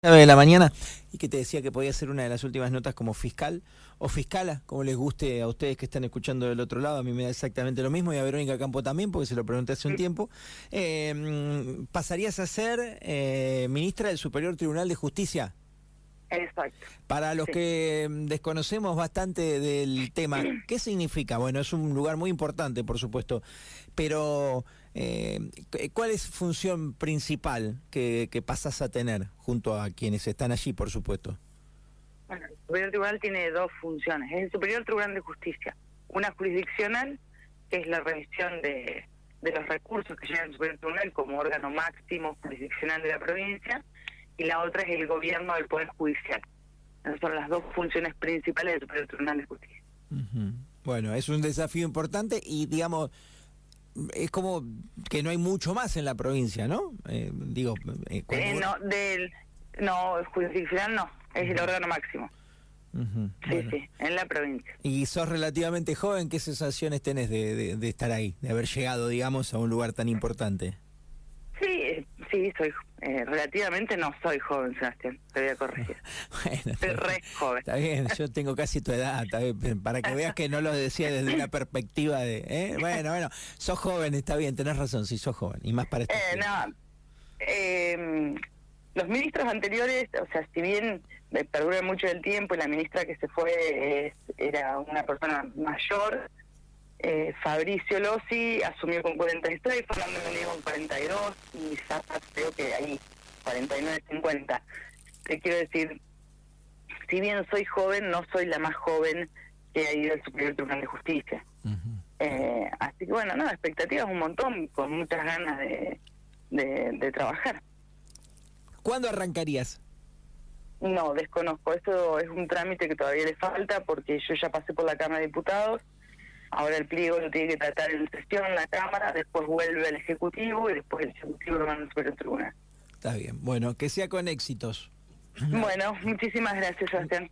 de la mañana y que te decía que podía ser una de las últimas notas como fiscal o fiscala, como les guste a ustedes que están escuchando del otro lado, a mí me da exactamente lo mismo y a Verónica Campo también, porque se lo pregunté hace un tiempo. Eh, ¿Pasarías a ser eh, ministra del Superior Tribunal de Justicia? Exacto. Para los que desconocemos bastante del tema, ¿qué significa? Bueno, es un lugar muy importante, por supuesto, pero eh, ¿cuál es función principal que, que pasás a tener junto a quienes están allí, por supuesto? Bueno, el Superior Tribunal tiene dos funciones. Es el Superior Tribunal de Justicia. Una jurisdiccional, que es la revisión de, de los recursos que llegan al Superior Tribunal como órgano máximo jurisdiccional de la provincia, y la otra es el gobierno del Poder Judicial. Esas son las dos funciones principales del Superior Tribunal de Justicia. Bueno, es un desafío importante y, digamos, es como que no hay mucho más en la provincia, ¿no? Eh, digo, eh, eh no, del, no, jurisdiccional no, es el órgano máximo. Sí, sí, en la provincia. Y sos relativamente joven, ¿qué sensaciones tenés de, de estar ahí, de haber llegado, digamos, a un lugar tan importante? Sí, sí, soy eh, relativamente no soy joven, Sebastián, te voy a corregir. bueno, soy re joven. Está bien, yo tengo casi tu edad, para que veas que no lo decía desde una perspectiva de, ¿eh? bueno, bueno, sos joven, está bien, tenés razón, sí, sos joven, y más para este eh, no, eh, los ministros anteriores, o sea, si bien perdura mucho el tiempo y la ministra que se fue era una persona mayor, eh, Fabricio Lossi asumió con 43, Fernando Mendigo con 42 y Zapa creo que ahí 49-50. Te quiero decir, si bien soy joven, no soy la más joven que ha ido al Superior Tribunal de Justicia. eh, así que bueno, nada, expectativas un montón, con muchas ganas de, de, de trabajar. ¿Cuándo arrancarías? No, desconozco. Eso es un trámite que todavía le falta porque yo ya pasé por la Cámara de Diputados Ahora el pliego lo tiene que tratar en sesión la Cámara, después vuelve al Ejecutivo y después el Ejecutivo lo manda sobre el Tribunal. Está bien. Bueno, que sea con éxitos. Bueno, muchísimas gracias, Sebastián.